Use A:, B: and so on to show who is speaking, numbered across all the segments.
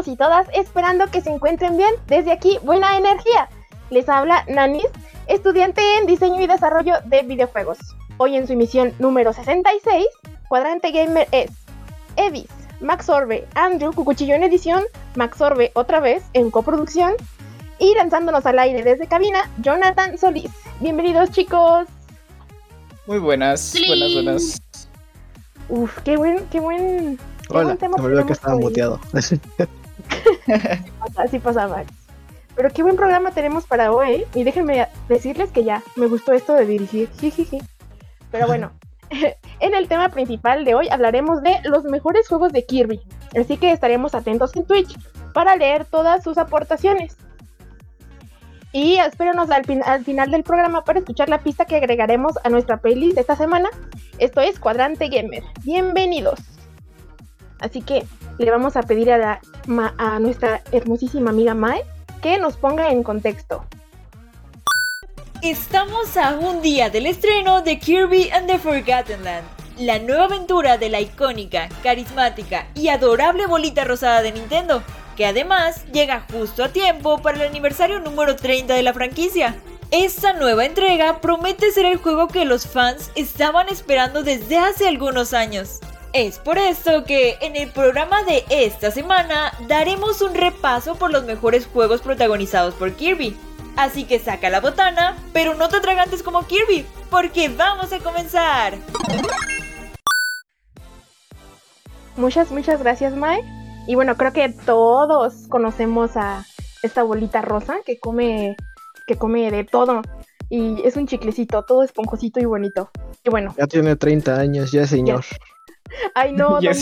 A: Todos y todas, esperando que se encuentren bien. Desde aquí, buena energía. Les habla Nanis, estudiante en diseño y desarrollo de videojuegos. Hoy en su emisión número 66, Cuadrante Gamer es Evis, Max Orbe, Andrew Cucuchillo en edición, Max Orbe otra vez en coproducción y lanzándonos al aire desde cabina, Jonathan Solís. Bienvenidos chicos.
B: Muy buenas, buenas, buenas.
A: Uf, qué buen, qué buen
C: Hola, me olvidó que estaba muteado.
A: Así pasa, Max. Pero qué buen programa tenemos para hoy. Y déjenme decirles que ya me gustó esto de dirigir. Pero bueno, en el tema principal de hoy hablaremos de los mejores juegos de Kirby. Así que estaremos atentos en Twitch para leer todas sus aportaciones. Y espérenos al, al, final del programa para escuchar la pista que agregaremos a nuestra playlist de esta semana. Esto es Cuadrante Gamer. Bienvenidos. Así que le vamos a pedir a, nuestra hermosísima amiga Mae que nos ponga en contexto.
D: Estamos a un día del estreno de Kirby and the Forgotten Land, la nueva aventura de la icónica, carismática y adorable bolita rosada de Nintendo, que además llega justo a tiempo para el aniversario número 30 de la franquicia. Esta nueva entrega promete ser el juego que los fans estaban esperando desde hace algunos años. Es por esto que en el programa de esta semana daremos un repaso por los mejores juegos protagonizados por Kirby. Así que saca la botana, pero no te atragantes como Kirby, porque vamos a comenzar.
A: Muchas, muchas gracias, Mae. Y bueno, creo que todos conocemos a esta bolita rosa que come, que come de todo. Y es un chiclecito, todo esponjosito y bonito. Y bueno.
C: Ya tiene 30 años, ya señor.
A: Ya. Ay, no.
B: ya.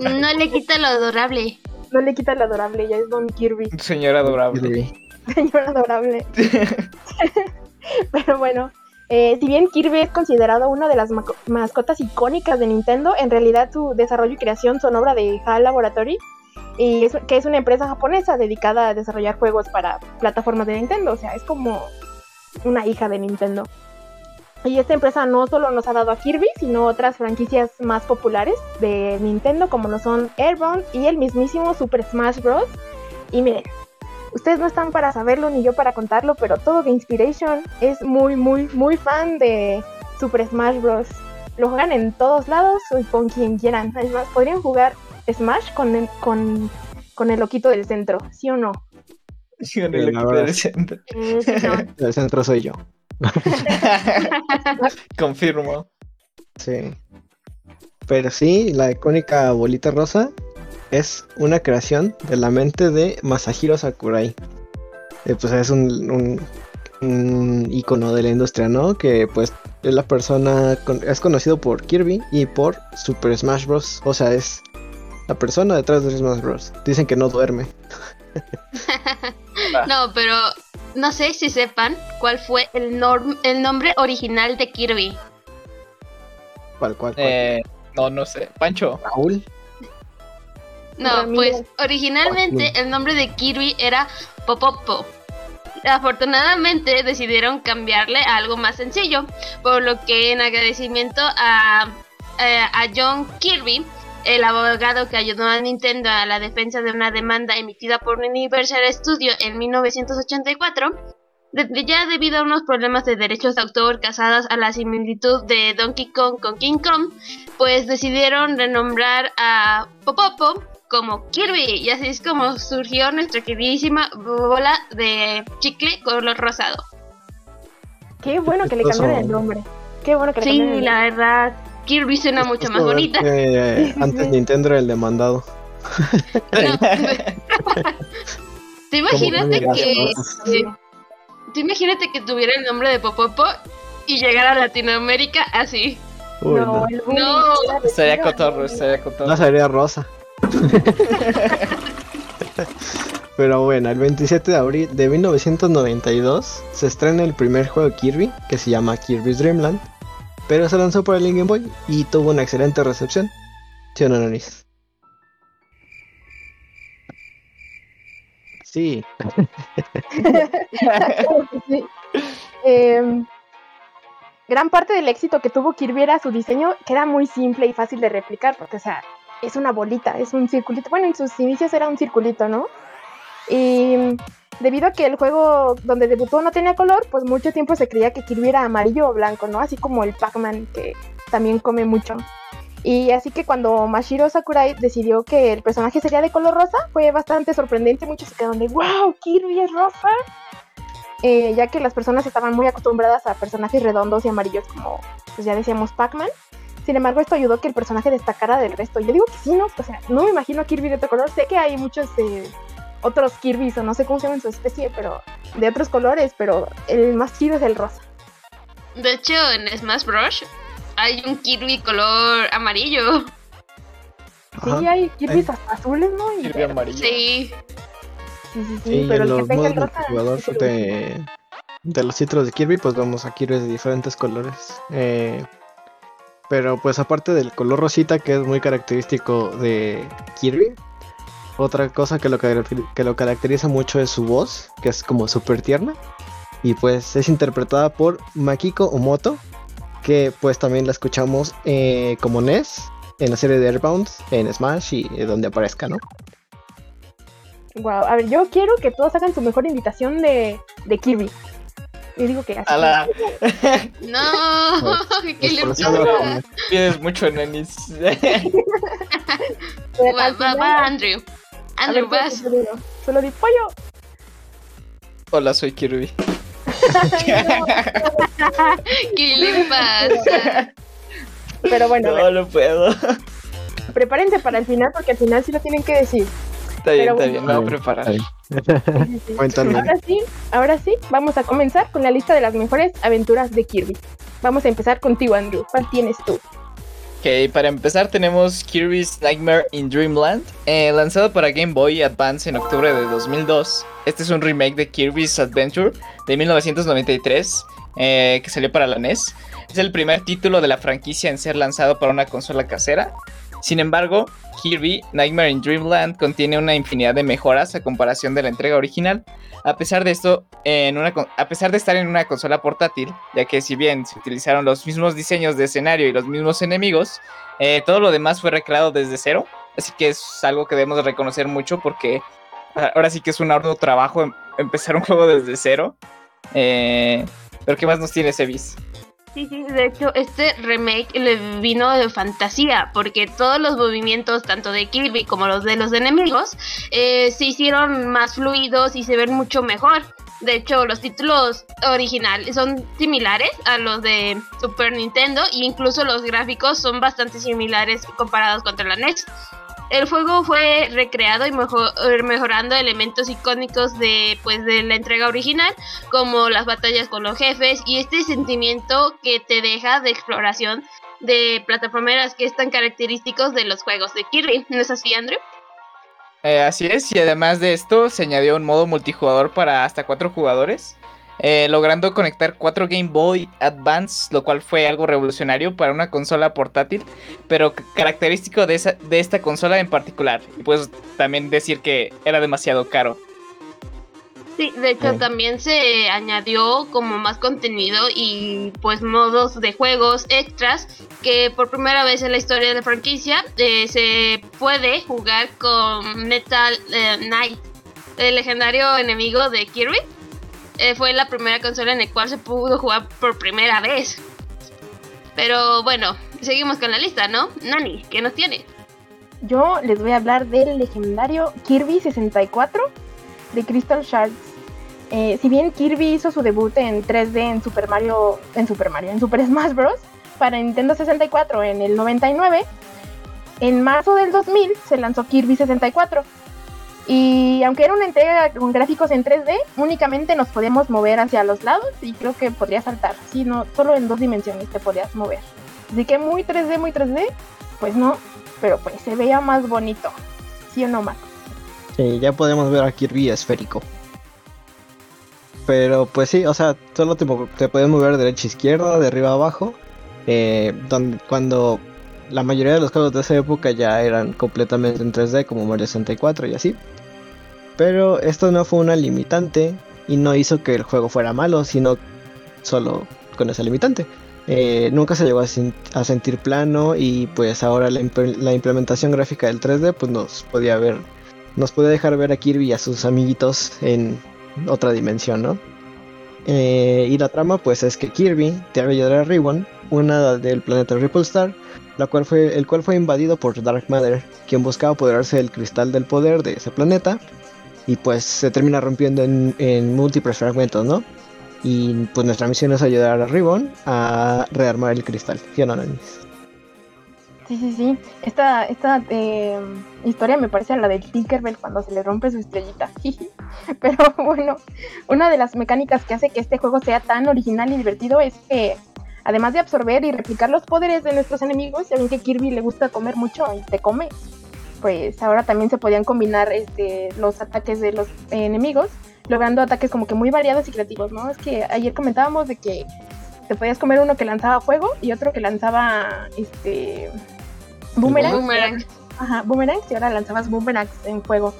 E: No le quita lo adorable.
A: No le quita lo adorable, ya es Don Kirby.
B: Señor adorable.
A: Señor adorable. Pero bueno, eh, si bien Kirby es considerado una de las mascotas icónicas de Nintendo, en realidad su desarrollo y creación son obra de HAL Laboratory, y es, que es una empresa japonesa dedicada a desarrollar juegos para plataformas de Nintendo. O sea, es como una hija de Nintendo. Y esta empresa no solo nos ha dado a Kirby, sino otras franquicias más populares de Nintendo, como lo son Airborne y el mismísimo Super Smash Bros. Y miren, ustedes no están para saberlo ni yo para contarlo, pero todo de Inspiration es muy, muy, muy fan de Super Smash Bros. Lo juegan en todos lados y con quien quieran. Además, podrían jugar Smash con el, con, con el loquito del centro, ¿sí o no?
B: Sí, con el loquito del centro.
C: El centro soy yo.
B: Confirmo.
C: Sí. Pero sí, la icónica bolita rosa es una creación de la mente de Masahiro Sakurai. Eh, pues es un, un, un, icono de la industria, ¿no? Que pues es la persona, con, es conocido por Kirby y por Super Smash Bros. O sea, es la persona detrás de Smash Bros. Dicen que no duerme.
E: no, pero no sé si sepan cuál fue el, norm el nombre original de Kirby.
C: ¿Cuál, cuál, cuál?
B: Eh, no, no sé. Pancho.
C: ¿Raúl?
E: No, Ramiro. pues originalmente el nombre de Kirby era Popopo. Afortunadamente decidieron cambiarle a algo más sencillo, por lo que en agradecimiento a, a, a John Kirby, el abogado que ayudó a Nintendo a la defensa de una demanda emitida por Universal Studio en 1984, de, ya debido a unos problemas de derechos de autor casados a la similitud de Donkey Kong con King Kong, pues decidieron renombrar a Popopo como Kirby y así es como surgió nuestra queridísima bola de chicle color rosado.
A: Qué bueno que le cambiaron el nombre. Qué bueno que le
E: sí,
A: cambiaron el
E: la verdad. Kirby suena mucho más bonita.
C: Que antes Nintendo era el demandado.
E: No, Te imagínate que. Te imagínate que tuviera el nombre de Popopo y llegara a Latinoamérica así.
C: Uy,
A: no,
E: no.
A: no.
B: Sería cotorro, sería cotorro.
C: No sería rosa. Pero bueno, el 27 de abril de 1992 se estrena el primer juego de Kirby, que se llama Kirby's Dream Land, pero se lanzó por el Game Boy y tuvo una excelente recepción. ¿Sí? Sí.
A: Em, gran parte del éxito que tuvo Kirby era su diseño, que muy simple y fácil de replicar, porque, o sea, es una bolita, es un circulito. Bueno, en sus inicios era un circulito, ¿no? Y debido a que el juego donde debutó no tenía color, pues mucho tiempo se creía que Kirby era amarillo o blanco, ¿no? Así como el Pac-Man, que también come mucho. Y así que cuando Mashiro Sakurai decidió que el personaje sería de color rosa, fue bastante sorprendente. Muchos se quedaron de, wow, Kirby es rosa. Eh, ya que las personas estaban muy acostumbradas a personajes redondos y amarillos como, pues ya decíamos, Pac-Man. Sin embargo, esto ayudó a que el personaje destacara del resto. Yo digo que sí, ¿no? O sea, no me imagino a Kirby de otro color. Sé que hay muchos eh, otros Kirby's, o no sé cómo se llaman su especie, pero de otros colores, pero el más chido es el rosa.
E: De hecho, en Smash Bros. hay un Kirby color amarillo.
A: Sí, hay Kirby's azules, ¿no?
B: Kirby amarillo.
E: Sí.
A: Sí, sí, sí, pero el que tenga el rosa.
C: Jugador de, de los títulos de Kirby, pues vamos a Kirby de diferentes colores. Eh, pero pues aparte del color rosita que es muy característico de Kirby, otra cosa que lo, que lo caracteriza mucho es su voz, que es como súper tierna. Y pues es interpretada por Makiko Omoto, que pues también la escuchamos eh, como Ness en la serie de Airbound, en Smash y eh, donde aparezca, ¿no?
A: Wow, a ver, yo quiero que todos hagan su mejor invitación de, de Kirby. Y digo que así.
B: ¡Hala!
E: no,
C: Pues,
E: ¿qué le pasa?
C: lo-
B: Tienes mucho, nenis.
A: Pero
E: Va, va, va, Andrew. Andrew,
A: ver,
E: vas.
A: solo, di pollo.
B: Hola, soy Kirby.
E: ¿Qué le pasa?
A: Pero bueno,
B: No, no puedo.
A: prepárense para el final porque al final sí lo tienen que decir.
B: Está bien,
A: Pero
B: está
A: bueno.
B: bien, me voy a preparar.
C: Está
A: Sí, sí, sí.
C: Cuéntame.
A: Ahora sí, ahora sí, vamos a comenzar con la lista de las mejores aventuras de Kirby. Vamos a empezar contigo, Andrew. ¿Cuál tienes tú?
B: Ok, para empezar tenemos Kirby's Nightmare in Dreamland, eh, lanzado para Game Boy Advance en octubre de 2002. Este es un remake de Kirby's Adventure de 1993 eh, que salió para la NES. Es el primer título de la franquicia en ser lanzado para una consola casera. Sin embargo, Kirby Nightmare in Dreamland contiene una infinidad de mejoras a comparación de la entrega original. A pesar de esto, a pesar de estar en una consola portátil, ya que si bien se utilizaron los mismos diseños de escenario y los mismos enemigos, eh, todo lo demás fue recreado desde cero. Así que es algo que debemos de reconocer mucho porque a- ahora sí que es un arduo trabajo em- empezar un juego desde cero. Eh, pero ¿qué más nos tiene ese bis?
E: Sí, sí, de hecho, este remake le vino de fantasía, porque todos los movimientos, tanto de Kirby como los de los enemigos, eh, se hicieron más fluidos y se ven mucho mejor. De hecho, los títulos originales son similares a los de Super Nintendo e incluso los gráficos son bastante similares comparados contra la NES. El juego fue recreado y mejo- mejorando elementos icónicos de, pues, de la entrega original, como las batallas con los jefes y este sentimiento que te deja de exploración de plataformeras que es tan característicos de los juegos de Kirby. ¿No es así, Andrew?
B: Eh, así es, y además de esto se añadió un modo multijugador para hasta cuatro jugadores, eh, logrando conectar cuatro Game Boy Advance, lo cual fue algo revolucionario para una consola portátil, pero característico de, esa, de esta consola en particular. Y pues también decir que era demasiado caro.
E: Sí, de hecho
C: Sí.
E: también se añadió como más contenido y pues modos de juegos extras que por primera vez en la historia de la franquicia eh, se puede jugar con Metal eh, Knight, el legendario enemigo de Kirby. Eh, fue la primera consola en la cual se pudo jugar por primera vez. Pero bueno, seguimos con la lista, ¿no? Nani, ¿qué nos tiene?
A: Yo les voy a hablar del legendario Kirby 64 de Crystal Shards. Eh, si bien Kirby hizo su debut en 3D en Super Mario, en Super Mario, en Super Smash Bros. para Nintendo 64 en el 99, en marzo del 2000 se lanzó Kirby 64. Y aunque era una entrega con gráficos en 3D, únicamente nos podíamos mover hacia los lados y creo que podría saltar. Sí, no, solo en dos dimensiones te podías mover. Así que muy 3D, muy 3D, pues no, pero pues se veía más bonito. ¿Sí o no, Max?
C: Sí, ya podemos ver a Kirby esférico. Pero pues sí, o sea, solo te, te puedes mover de derecha a izquierda, de arriba a abajo. Eh, cuando la mayoría de los juegos de esa época ya eran completamente en 3D, como Mario 64 y así. Pero esto no fue una limitante y no hizo que el juego fuera malo, sino solo con esa limitante. Eh, nunca se llegó a, sentir plano y pues ahora la, implementación gráfica del 3D pues nos podía ver, nos podía dejar ver a Kirby y a sus amiguitos en otra dimensión, ¿no? Eh, y la trama pues es que Kirby ayudar a Ribbon, una del planeta Ripple Star, cual fue, el cual fue invadido por Dark Matter, quien buscaba apoderarse del cristal del poder de ese planeta y pues se termina rompiendo en, múltiples fragmentos, ¿no? Y pues nuestra misión es ayudar a Ribbon a rearmar el cristal, ¿sí o no,
A: Sí, sí, sí. Esta, esta eh, historia me parece a la del Tinkerbell cuando se le rompe su estrellita. Pero bueno, una de las mecánicas que hace que este juego sea tan original y divertido es que, además de absorber y replicar los poderes de nuestros enemigos, ya ven que Kirby le gusta comer mucho y te come, pues ahora también se podían combinar este, los ataques de los enemigos, logrando ataques como que muy variados y creativos, ¿no? Es que ayer comentábamos de que te podías comer uno que lanzaba fuego y otro que lanzaba este boomerangs. Boomerang. Ajá, boomerangs y ahora lanzabas boomerangs en fuego.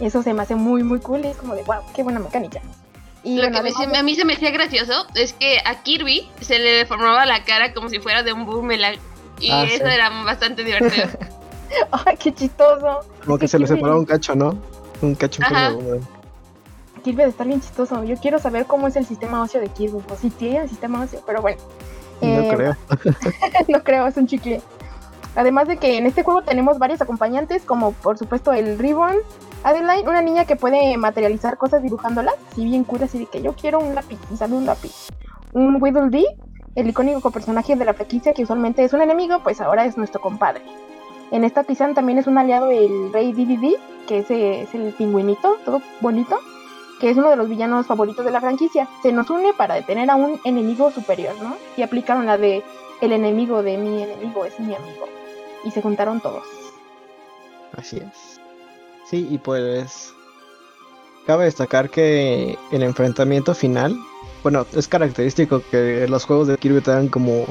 A: Eso se me hace muy muy cool y es como de wow, qué buena mecánica.
E: Y Lo que a mí se me hacía gracioso es que a Kirby se le deformaba la cara como si fuera de un boomerang. Y ah, eso era bastante divertido.
A: Ay, qué chistoso.
C: Como que se le separaba un cacho, ¿no? Un cacho
A: Kirby de estar bien chistoso. Yo quiero saber cómo es el sistema óseo de Kirby. O si tiene el sistema óseo, pero bueno.
C: No eh, creo.
A: no creo, es un chicle. Además de que en este juego tenemos varios acompañantes, como por supuesto el Ribbon, Adeline, una niña que puede materializar cosas dibujándolas, si bien cura, así de que yo quiero un lápiz, y sale un lápiz. Un Whittle Dee, el icónico personaje de la franquicia que usualmente es un enemigo, pues ahora es nuestro compadre. En esta quizá también es un aliado el Rey DVD, que ese es el pingüinito, todo bonito, que es uno de los villanos favoritos de la franquicia. Se nos une para detener a un enemigo superior, ¿no? Y aplicaron la de el enemigo de mi enemigo es mi amigo. Y se juntaron todos.
C: Así es. Sí, y pues cabe destacar que el enfrentamiento final, bueno, es característico que los juegos de Kirby te como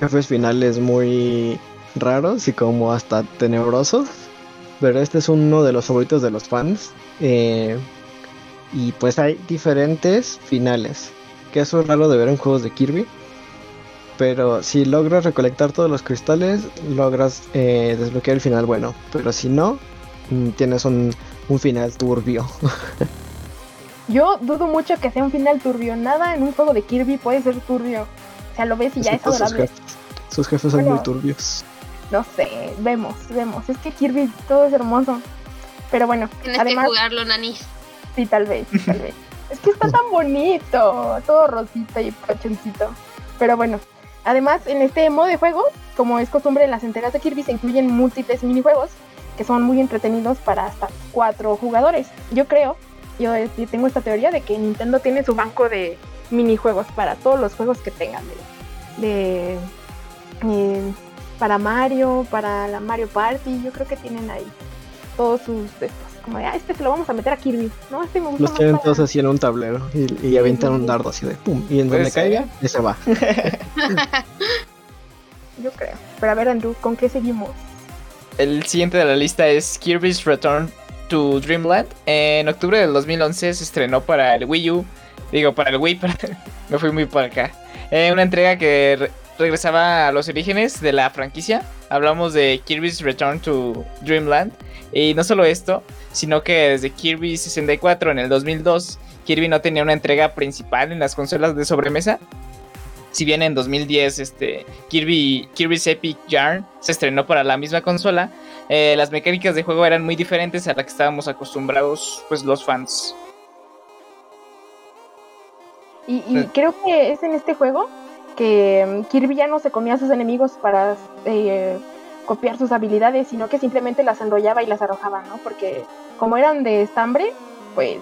C: jefes finales muy raros y como hasta tenebrosos. Pero este es uno de los favoritos de los fans. Eh, y pues hay diferentes finales. Que eso es raro de ver en juegos de Kirby. Pero si logras recolectar todos los cristales, logras eh, desbloquear el final bueno. Pero si no, mm, tienes un, un final turbio.
A: Yo dudo mucho que sea un final turbio. Nada en un juego de Kirby puede ser turbio. O sea, lo ves y ya es adorable.
C: Sus jefes, son muy turbios.
A: No sé, vemos, vemos. Es que Kirby todo es hermoso. Pero bueno,
E: tienes que jugarlo, Nanis.
A: Sí, tal vez, tal vez. Es que está tan bonito, todo rosita y pachoncito. Pero bueno, además en este modo de juego, como es costumbre en las entregas de Kirby, se incluyen múltiples minijuegos que son muy entretenidos para hasta cuatro jugadores. Yo creo, yo, tengo esta teoría de que Nintendo tiene su banco de minijuegos para todos los juegos que tengan de, de eh, para Mario, para la Mario Party, yo creo que tienen ahí todos sus estos. Como de, ah, este se lo vamos a meter a Kirby, ¿no? Este me gusta
C: Los tienen todos así en un tablero y, y avientan un dardo así de pum. Y en donde caiga, ese va.
A: yo creo. Pero a ver, Andrew, ¿con qué seguimos?
B: El siguiente de la lista es Kirby's Return to Dreamland. En octubre del 2011 se estrenó para el Wii U. Digo, para el Wii, me fui muy para acá. Eh, una entrega que regresaba a los orígenes de la franquicia. Hablamos de Kirby's Return to Dreamland. Y no solo esto, sino que desde Kirby 64 en el 2002, Kirby no tenía una entrega principal en las consolas de sobremesa. Si bien en 2010 este, Kirby, Kirby's Epic Yarn se estrenó para la misma consola, eh, las mecánicas de juego eran muy diferentes a las que estábamos acostumbrados pues, los fans.
A: Y, y creo que es en este juego que mm, Kirby ya no se comía a sus enemigos para eh, copiar sus habilidades, sino que simplemente las enrollaba y las arrojaba, ¿no? Porque como eran de estambre, pues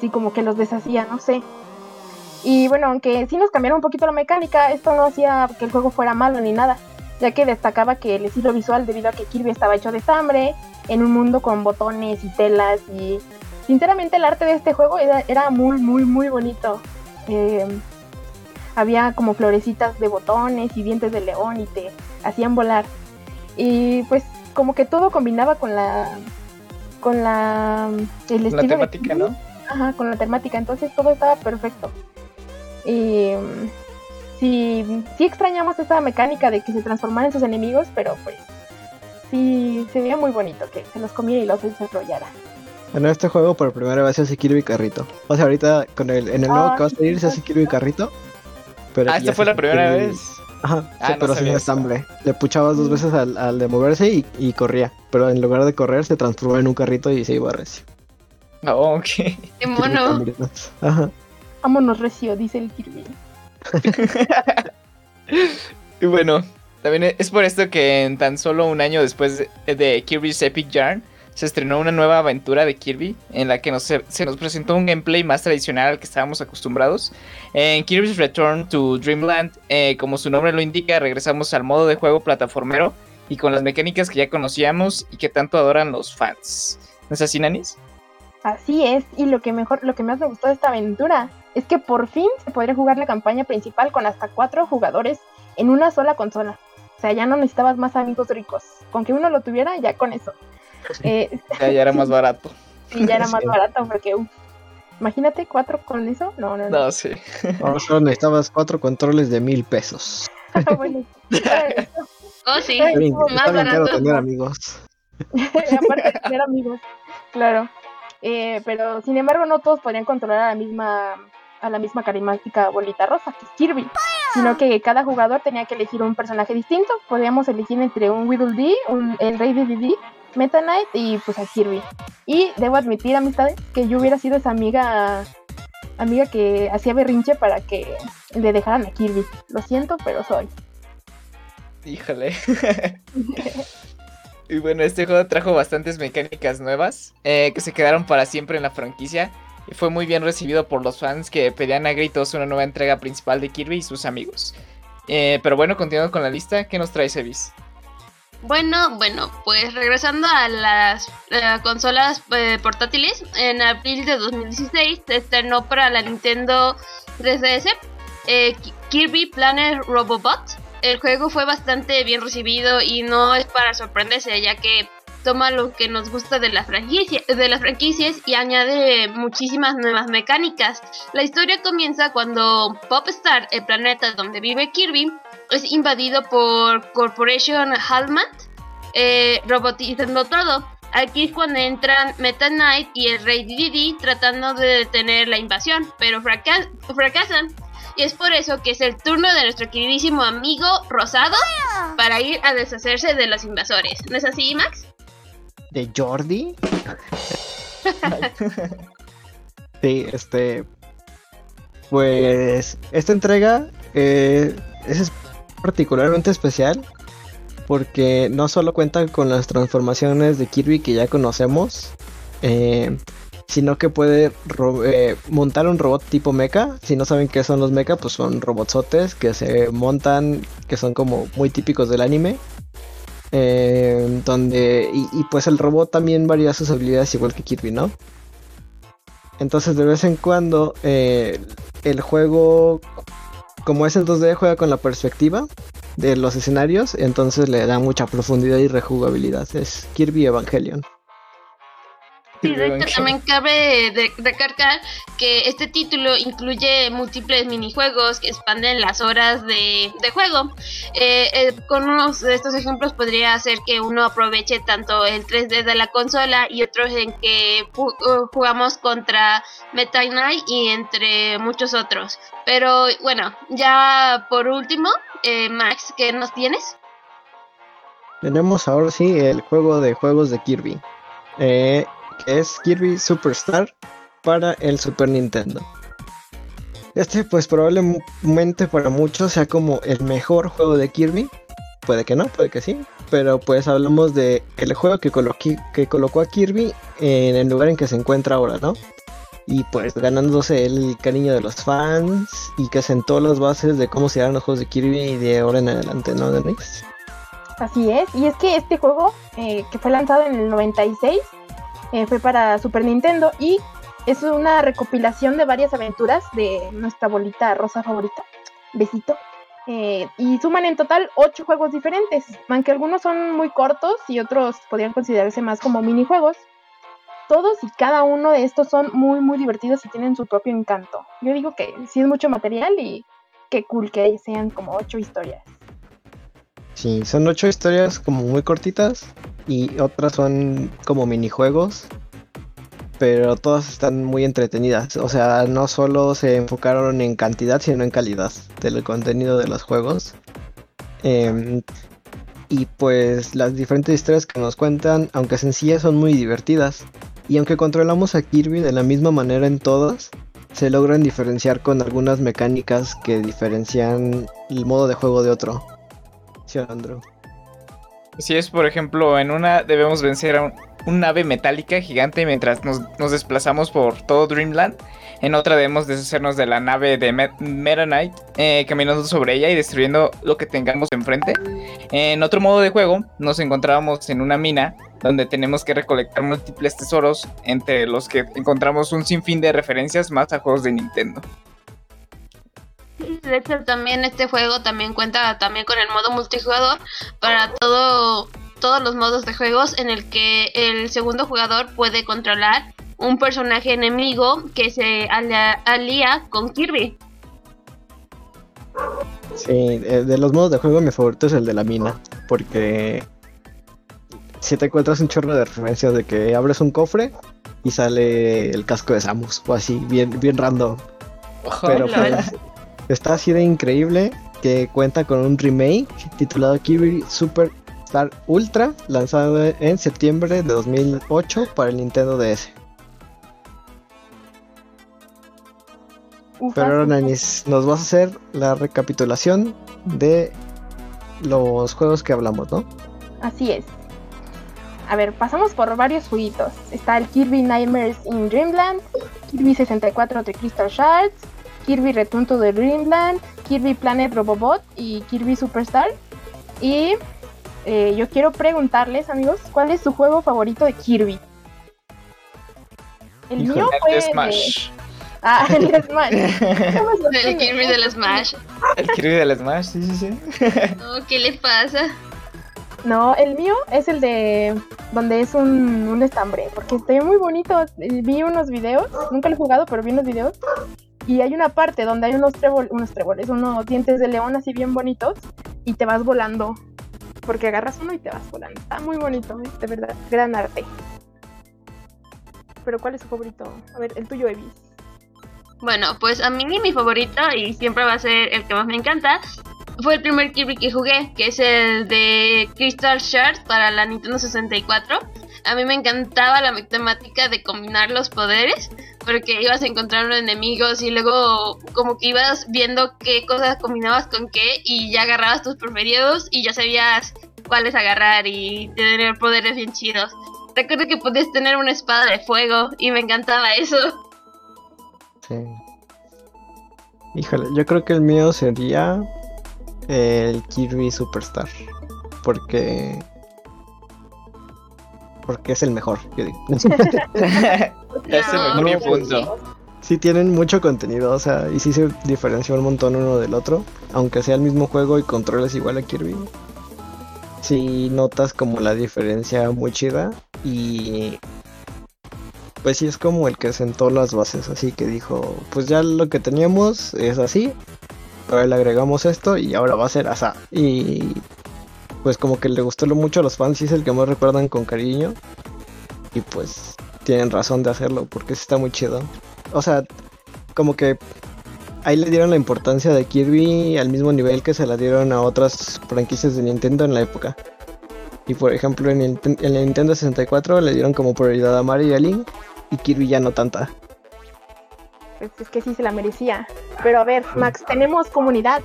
A: sí, como que los deshacía, no sé. Y bueno, aunque sí nos cambiaron un poquito la mecánica, esto no hacía que el juego fuera malo ni nada, ya que destacaba que el estilo visual, debido a que Kirby estaba hecho de estambre, en un mundo con botones y telas y sinceramente el arte de este juego era, muy, muy, muy bonito. Eh, había como florecitas de botones y dientes de león y te hacían volar. Y pues como que todo combinaba con la con la
B: el estilo la temática, ¿no?
A: Ajá, con la temática, entonces todo estaba perfecto. Y sí, sí extrañamos esa mecánica de que se transformaran en sus enemigos, pero pues sí se veía muy bonito que se los comiera y los desarrollara.
C: En este juego por primera vez se hace Kirby Carrito. O sea, ahorita con el, en el nuevo ah, que va a salir se hace Kirby Carrito.
B: Pero ah, esta fue la primera vez.
C: Ajá, ah, pero sin estamble. Le puchabas dos veces al, de moverse y, corría. Pero en lugar de correr se transformó en un carrito y se iba recio.
B: Oh, ok.
E: Qué mono.
A: Ajá. Vámonos recio, dice el Kirby.
B: y bueno, también es por esto que en tan solo un año después de Kirby's Epic Yarn se estrenó una nueva aventura de Kirby en la que se nos presentó un gameplay más tradicional al que estábamos acostumbrados. En Kirby's Return to Dreamland, eh, como su nombre lo indica, regresamos al modo de juego plataformero y con las mecánicas que ya conocíamos y que tanto adoran los fans. ¿No es así, Nanis?
A: Así es, y lo que mejor, lo que más me gustó de esta aventura es que por fin se podría jugar la campaña principal con hasta cuatro jugadores en una sola consola. O sea, ya no necesitabas más amigos ricos. Con que uno lo tuviera, ya con eso.
B: Eh, ya, era más barato.
A: Sí, ya era más barato porque, imagínate, cuatro con eso. No, no, no.
B: No, sí.
C: solo necesitabas cuatro controles de mil pesos.
A: bueno,
E: oh, sí, más barato.
C: tener amigos.
A: Aparte de tener amigos, claro. Eh, pero sin embargo, no todos podrían controlar a la misma a la misma carismática bolita rosa, que es Kirby, sino que cada jugador tenía que elegir un personaje distinto. Podíamos elegir entre un Whittle Dee, un, el Rey de Didi, Meta Knight y pues a Kirby. Y debo admitir, amistades, que yo hubiera sido esa amiga amiga que hacía berrinche para que le dejaran a Kirby. Lo siento, pero soy.
B: Híjole. y bueno, este juego trajo bastantes mecánicas nuevas eh, que se quedaron para siempre en la franquicia. Y fue muy bien recibido por los fans que pedían a gritos una nueva entrega principal de Kirby y sus amigos. Eh, pero bueno, continuando con la lista, ¿qué nos trae Sebis?
E: Bueno, bueno, pues regresando a las eh, consolas eh, portátiles, en abril de 2016 se estrenó para la Nintendo 3DS eh, Kirby Planet Robobot. El juego fue bastante bien recibido y no es para sorprenderse, ya que toma lo que nos gusta de, la franquicia, de las franquicias y añade muchísimas nuevas mecánicas. La historia comienza cuando Popstar, el planeta donde vive Kirby, es invadido por Corporation Halmat, eh, robotizando todo. Aquí es cuando entran Meta Knight y el Rey Didi tratando de detener la invasión, pero fracasan. Y es por eso que es el turno de nuestro queridísimo amigo Rosado para ir a deshacerse de los invasores. ¿No es así, Max?
C: ¿De Jordi? sí, este. Pues. Esta entrega eh, es particularmente especial porque no solo cuenta con las transformaciones de Kirby que ya conocemos, eh, sino que puede eh, montar un robot tipo mecha. Si no saben qué son los mecha, pues son robotsotes que se montan, que son como muy típicos del anime. Eh, donde y, pues el robot también varía sus habilidades igual que Kirby, ¿no? Entonces de vez en cuando el juego como es en 2D, juega con la perspectiva de los escenarios, entonces le da mucha profundidad y rejugabilidad. Es Kirby Evangelion.
E: Sí, de hecho también cabe recargar que este título incluye múltiples minijuegos que expanden las horas de, juego. Eh, eh, con unos de estos ejemplos podría hacer que uno aproveche tanto el 3D de la consola y otros en que uh, jugamos contra Meta Knight y entre muchos otros. Pero bueno, ya por último, eh, Max, ¿qué nos tienes?
C: Tenemos ahora sí el juego de juegos de Kirby. Eh, es Kirby Superstar para el Super Nintendo. Este pues probablemente para muchos sea como el mejor juego de Kirby. Puede que no, puede que sí. Pero pues hablamos de el juego que, que colocó a Kirby en el lugar en que se encuentra ahora, ¿no? Y pues ganándose el cariño de los fans y que sentó las bases de cómo se harán los juegos de Kirby y de ahora en adelante, ¿no, Denise?
A: Así es, y es que este juego, eh, que fue lanzado en el 96, eh, fue para Super Nintendo y es una recopilación de varias aventuras de nuestra bolita rosa favorita, Besito. Eh, y suman en total ocho juegos diferentes, aunque algunos son muy cortos y otros podrían considerarse más como minijuegos. Todos y cada uno de estos son muy muy divertidos y tienen su propio encanto. Yo digo que sí es mucho material y qué cool que sean como ocho historias.
C: Sí, son ocho historias como muy cortitas y otras son como minijuegos pero todas están muy entretenidas. O sea, no solo se enfocaron en cantidad, sino en calidad del contenido de los juegos. Em, y pues las diferentes historias que nos cuentan, aunque sencillas, son muy divertidas. Y aunque controlamos a Kirby de la misma manera en todas, se logran diferenciar con algunas mecánicas que diferencian el modo de juego de otro. ¿Sí, Andrew?
B: Si es, por ejemplo, en una debemos vencer a un, un ave metálica gigante mientras nos, desplazamos por todo Dreamland. En otra debemos deshacernos de la nave de Meta Knight, eh, caminando sobre ella y destruyendo lo que tengamos enfrente. En otro modo de juego, nos encontrábamos en una mina donde tenemos que recolectar múltiples tesoros, entre los que encontramos un sinfín de referencias más a juegos de Nintendo.
E: De hecho, también este juego también cuenta también con el modo multijugador para todo todos los modos de juegos en el que el segundo jugador puede controlar un personaje enemigo que se alía, con Kirby.
C: Sí, eh, de los modos de juego mi favorito es el de la mina, porque si te encuentras un chorro de referencias de que abres un cofre y sale el casco de Samus, o así, bien, bien random. Pero pues, está así de increíble que cuenta con un remake titulado Kirby Super Star Ultra, lanzado en septiembre de 2008 para el Nintendo DS. Pero ahora, Nanis, nos vas a hacer la recapitulación de los juegos que hablamos, ¿no?
A: Así es. A ver, pasamos por varios jueguitos. Está el Kirby Nightmares in Dreamland, Kirby 64 de Crystal Shards, Kirby Return to the Dreamland, Kirby Planet Robobot y Kirby Superstar. Y eh, yo quiero preguntarles, amigos, ¿cuál es su juego favorito de Kirby?
B: El mío fue Smash.
A: Ah, el Smash.
E: el Kirby del Smash.
B: El Kirby del Smash, sí, sí, sí.
E: ¿Qué le pasa?
A: No, el mío es el de donde es un, un estambre, porque está muy bonito. Vi unos videos, nunca lo he jugado, pero vi unos videos. Y hay una parte donde hay unos, unos tréboles, unos dientes de león así bien bonitos, y te vas volando porque agarras uno y te vas volando. Está muy bonito, ¿eh? de verdad, gran arte. Pero ¿cuál es tu favorito? A ver, el tuyo, Evis.
E: Bueno, pues a mí mi favorito, y siempre va a ser el que más me encanta, fue el primer Kirby que jugué, que es el de Crystal Shards para la Nintendo 64. A mí me encantaba la matemática de combinar los poderes, porque ibas encontrando enemigos y luego como que ibas viendo qué cosas combinabas con qué y ya agarrabas tus preferidos y ya sabías cuáles agarrar y tener poderes bien chidos. Recuerdo que podías tener una espada de fuego y me encantaba eso.
C: Sí. Híjole, yo creo que el mío sería el Kirby Superstar. Porque porque es el mejor, yo digo.
B: es el mejor punto.
C: Sí tienen mucho contenido, o sea, y sí se diferencia un montón uno del otro, aunque sea el mismo juego y controles igual a Kirby. Sí notas como la diferencia muy chida y pues sí es como el que sentó las bases, así que dijo, pues ya lo que teníamos es así, ahora le agregamos esto y ahora va a ser así. Y pues como que le gustó mucho a los fans y es el que más recuerdan con cariño. Y pues tienen razón de hacerlo porque está muy chido. O sea, como que ahí le dieron la importancia de Kirby al mismo nivel que se la dieron a otras franquicias de Nintendo en la época. Y por ejemplo en el, en el Nintendo 64 le dieron como prioridad a Mario y a Link y Kirby ya no tanta.
A: Pues es que sí se la merecía. Pero a ver, Max, tenemos comunidad.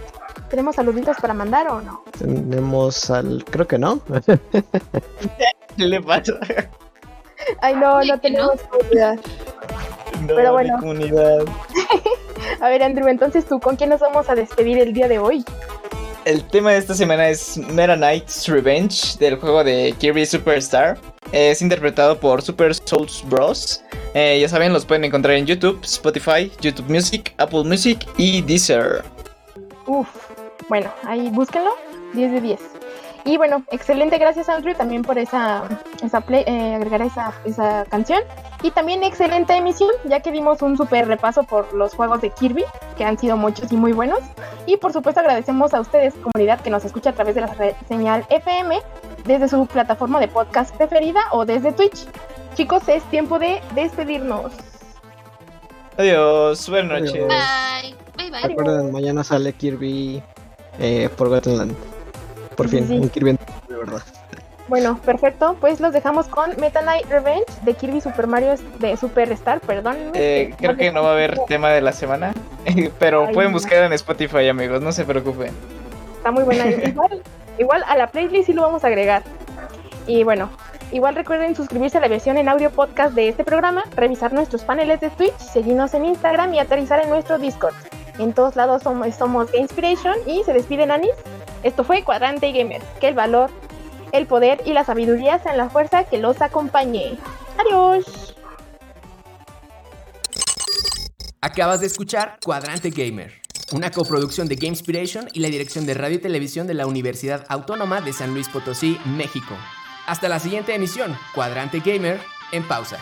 A: ¿Tenemos saluditos para mandar o no?
C: Tenemos al. Creo que no.
B: ¿Qué le pasa?
A: Ay, no, no tenemos comunidad.
B: No, Pero bueno. Comunidad.
A: a ver, Andrew, entonces tú, ¿con quién nos vamos a despedir el día de hoy?
B: El tema de esta semana es Meta Knight's Revenge del juego de Kirby Superstar. Es interpretado por Super Souls Bros. Eh, ya saben, los pueden encontrar en YouTube, Spotify, YouTube Music, Apple Music y Deezer.
A: Uf, bueno, ahí búsquenlo, 10 de 10. Y bueno, excelente, gracias Andrew también por esa, esa play, eh, agregar esa, esa canción. Y también excelente emisión, ya que dimos un super repaso por los juegos de Kirby, que han sido muchos y muy buenos. Y por supuesto agradecemos a ustedes, comunidad que nos escucha a través de la señal FM, desde su plataforma de podcast preferida o desde Twitch. Chicos, es tiempo de despedirnos.
B: Adiós, buenas noches.
E: Bye, bye, bye.
C: Recuerden, mañana sale Kirby eh, por Gotland. Por fin, un Kirby de verdad.
A: Bueno, perfecto. Pues los dejamos con Meta Knight Revenge de Kirby Super Mario de Superstar, perdón.
B: Eh, creo que no va a haber tema de la semana, pero pueden buscar en Spotify, amigos, no se preocupen.
A: Está muy buena. igual, igual a la playlist sí lo vamos a agregar. Y bueno, igual recuerden suscribirse a la versión en audio podcast de este programa, revisar nuestros paneles de Twitch, seguirnos en Instagram y aterrizar en nuestro Discord. En todos lados somos, somos Inspiration y se despiden Anis. Esto fue Cuadrante Gamer. Que el valor, el poder y la sabiduría sean la fuerza que los acompañe. Adiós.
F: Acabas de escuchar Cuadrante Gamer, una coproducción de Gamespiration y la dirección de radio y televisión de la Universidad Autónoma de San Luis Potosí, México. Hasta la siguiente emisión, Cuadrante Gamer, en pausa.